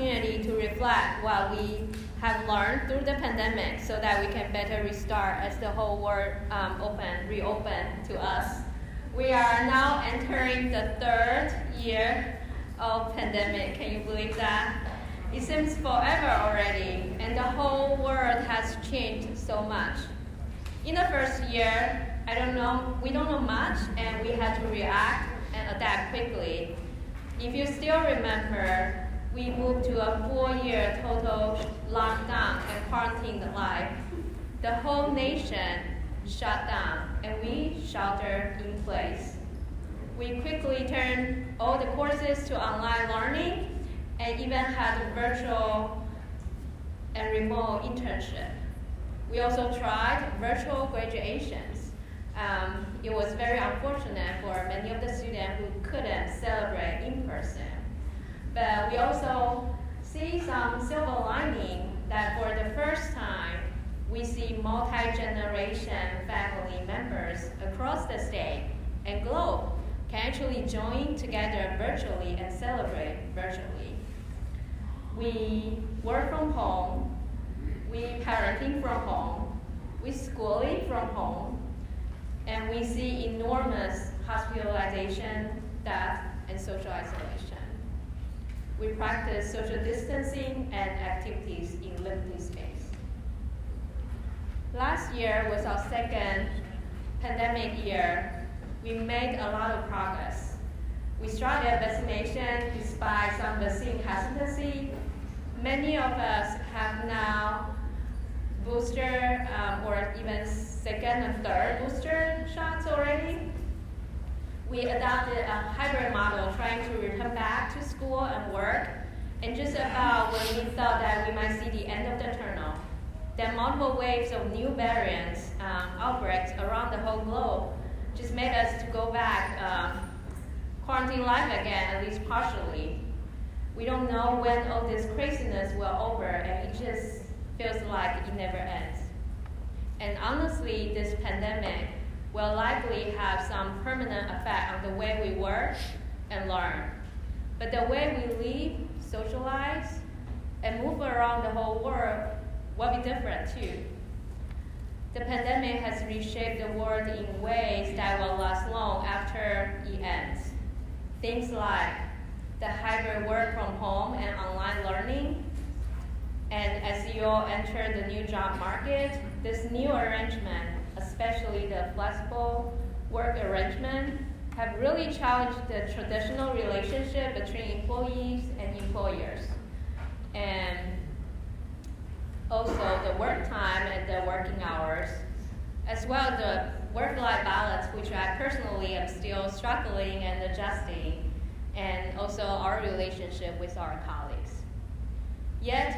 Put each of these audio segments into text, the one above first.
opportunity to reflect what we have learned through the pandemic so that we can better restart as the whole world um, open, reopen to us. We are now entering the third year of pandemic. Can you believe that? It seems forever already, and the whole world has changed so much. In the first year, I don't know, we don't know much, and we had to react and adapt quickly. If you still remember, we moved to a four-year total lockdown and quarantine life. The whole nation shut down, and we sheltered in place. We quickly turned all the courses to online learning and even had virtual and remote internship. We also tried virtual graduations. Um, it was very unfortunate for many of the students who couldn't celebrate in person. But we also see some silver lining that for the first time, we see multi-generation family members across the state and globe can actually join together virtually and celebrate virtually we work from home, we parenting from home, we schooling from home, and we see enormous hospitalization, death, and social isolation. We practice social distancing and activities in limited space. Last year was our second pandemic year. We made a lot of progress. We started vaccination despite some vaccine hesitancy many of us have now booster um, or even second and third booster shots already. We adopted a hybrid model trying to return back to school and work. And just about when we thought that we might see the end of the tunnel, then multiple waves of new variants, um, outbreaks around the whole globe just made us to go back um, quarantine life again, at least partially we don't know when all this craziness will over, and it just feels like it never ends. And honestly, this pandemic will likely have some permanent effect on the way we work and learn. But the way we live, socialize, and move around the whole world will be different too. The pandemic has reshaped the world in ways that will last long after it ends. Things like the hybrid work from home and online learning. And as you all enter the new job market, this new arrangement, especially the flexible work arrangement, have really challenged the traditional relationship between employees and employers. And also the work time and the working hours, as well as the work-life balance, which I personally am still struggling and adjusting and also our relationship with our colleagues. Yet,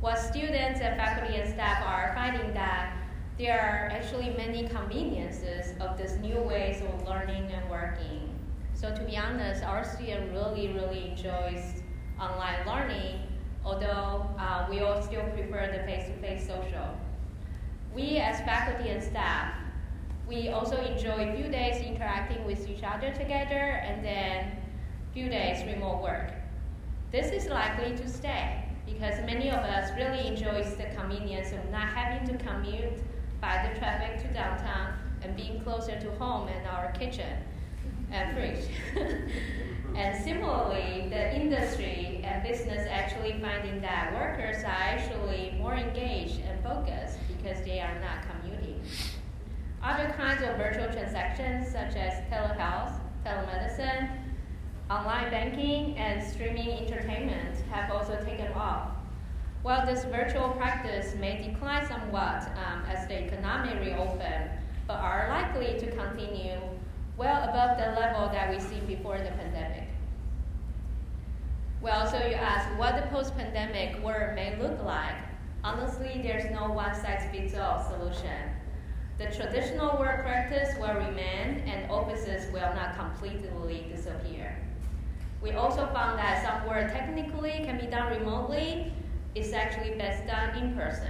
what students and faculty and staff are finding that there are actually many conveniences of this new ways of learning and working. So to be honest, our student really, really enjoys online learning, although uh, we all still prefer the face-to-face social. We as faculty and staff, we also enjoy a few days interacting with each other together and then few days remote work. This is likely to stay because many of us really enjoys the convenience of not having to commute by the traffic to downtown and being closer to home and our kitchen and fridge. and similarly, the industry and business actually finding that workers are actually more engaged and focused because they are not commuting. Other kinds of virtual transactions such as telehealth, telemedicine, Online banking and streaming entertainment have also taken off. While this virtual practice may decline somewhat um, as the economy reopens, but are likely to continue well above the level that we see before the pandemic. Well, so you ask what the post-pandemic world may look like. Honestly, there's no one-size-fits-all solution. The traditional work practice will remain and offices will not completely disappear. We also found that some work technically can be done remotely. It's actually best done in person.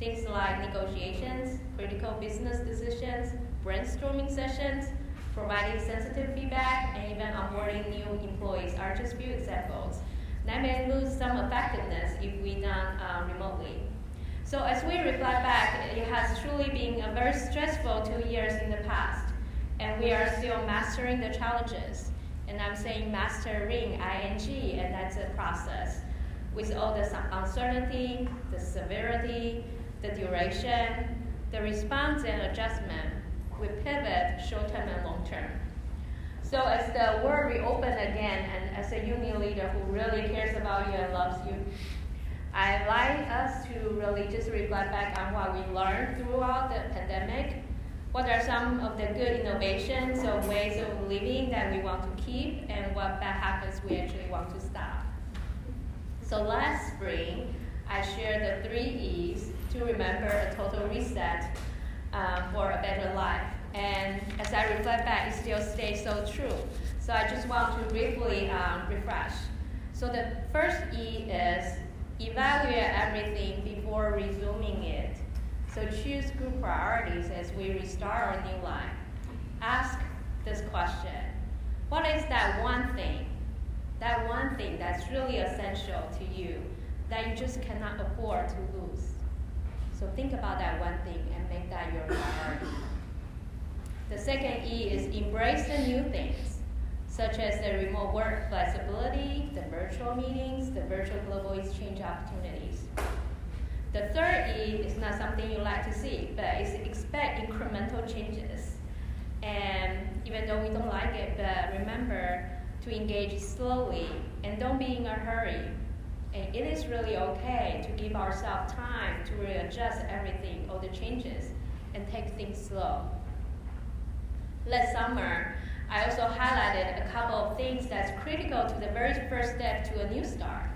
Things like negotiations, critical business decisions, brainstorming sessions, providing sensitive feedback, and even onboarding new employees are just few examples. that may lose some effectiveness if we done uh, remotely. So as we reflect back, it has truly been a very stressful two years in the past, and we are still mastering the challenges. And I'm saying mastering, ing, and that's a process. With all the uncertainty, the severity, the duration, the response and adjustment, we pivot short-term and long-term. So as the world reopens again, and as a union leader who really cares about you and loves you, I'd like us to really just reflect back on what we learned throughout the pandemic. What are some of the good innovations or ways of living that we want to keep, and what bad habits we actually want to stop? So last spring, I shared the three E's to remember a total reset uh, for a better life. And as I reflect back, it still stays so true. So I just want to briefly um, refresh. So the first E is evaluate everything before resuming it. So choose good priorities as we restart our new life. Ask this question What is that one thing, that one thing that's really essential to you that you just cannot afford to lose? So think about that one thing and make that your priority. The second E is embrace the new things, such as the remote work flexibility, the virtual meetings, the virtual global exchange opportunities. The third E is not something you like to see, but it's expect incremental changes. And even though we don't like it, but remember to engage slowly and don't be in a hurry. And it is really okay to give ourselves time to readjust everything, all the changes, and take things slow. Last summer, I also highlighted a couple of things that's critical to the very first step to a new start.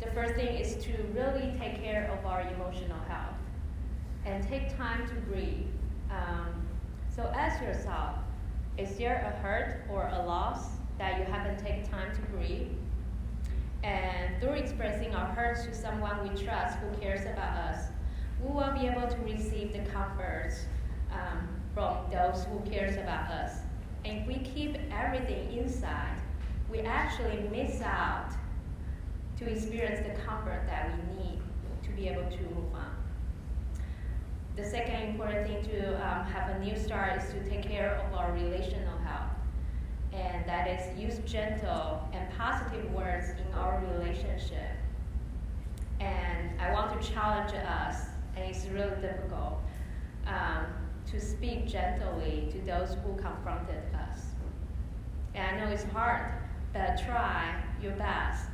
The first thing is to really take care of our emotional health and take time to breathe. Um, so ask yourself, is there a hurt or a loss that you haven't taken time to breathe? And through expressing our hurts to someone we trust who cares about us, we will be able to receive the comfort um, from those who cares about us. And if we keep everything inside, we actually miss out to experience the comfort that we need to be able to move on. The second important thing to um, have a new start is to take care of our relational. And that is use gentle and positive words in our relationship. And I want to challenge us, and it's really difficult. Um, to speak gently to those who confronted us. And I know it's hard, but try your best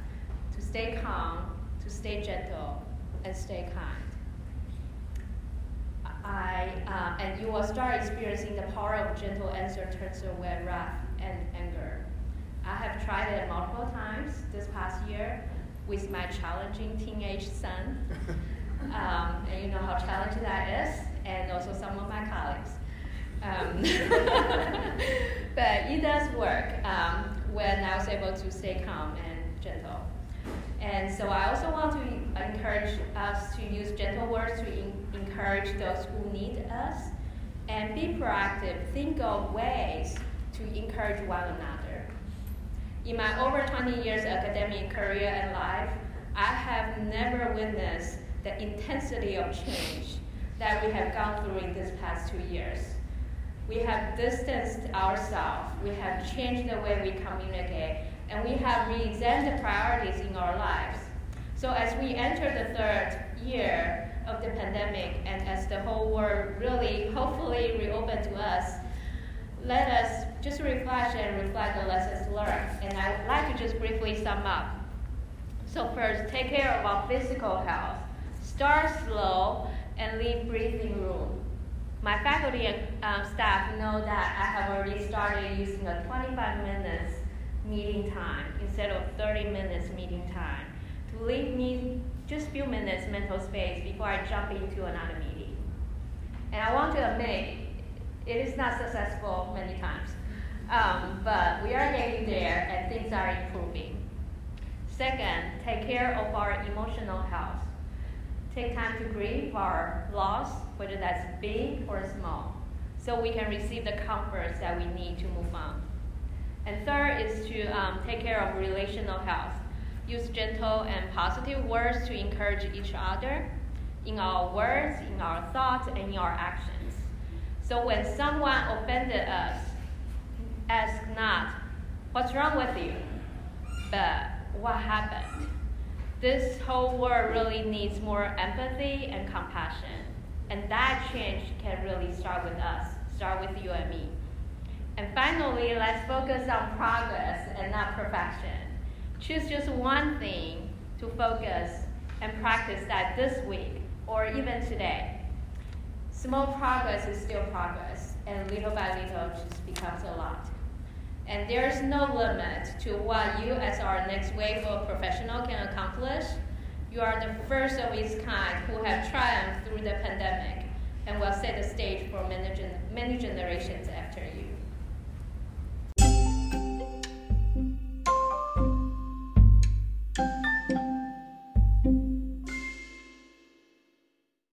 to stay calm, to stay gentle, and stay kind. I, uh, and you will start experiencing the power of gentle answer turns away wrath and anger. I have tried it multiple times this past year with my challenging teenage son. Um, and you know how challenging that is and also some of my colleagues. Um, but it does work um, when I was able to stay calm and gentle. And so I also want to encourage us to use gentle words to in- encourage those who need us and be proactive. Think of ways to encourage one another. In my over 20 years academic career and life, I have never witnessed the intensity of change that we have gone through in these past two years. We have distanced ourselves, we have changed the way we communicate, and we have re examined the priorities in our lives. So, as we enter the third year of the pandemic, and as the whole world really hopefully reopen to us, let us just reflect and reflect the lessons learned. And I'd like to just briefly sum up. So, first, take care of our physical health. Start slow and leave breathing room. My faculty and um, staff know that I have already started using a 25 minutes meeting time instead of 30 minutes meeting time to leave me just a few minutes mental space before I jump into another meeting. And I want to admit, it is not successful many times, um, but we are getting there and things are improving. Second, take care of our emotional health. Take time to grieve our loss, whether that's big or small, so we can receive the comforts that we need to move on. And third is to um, take care of relational health. use gentle and positive words to encourage each other in our words, in our thoughts, and in our actions. So when someone offended us, ask not, what's wrong with you? But what happened? This whole world really needs more empathy and compassion. And that change can really start with us, start with you and me. And finally, let's focus on progress and not perfection. Choose just one thing to focus and practice that this week or even today. Small progress is still progress, and little by little just becomes a lot. And there's no limit to what you, as our next wave of professional, can accomplish. You are the first of its kind who have triumphed through the pandemic and will set the stage for many, many generations after you.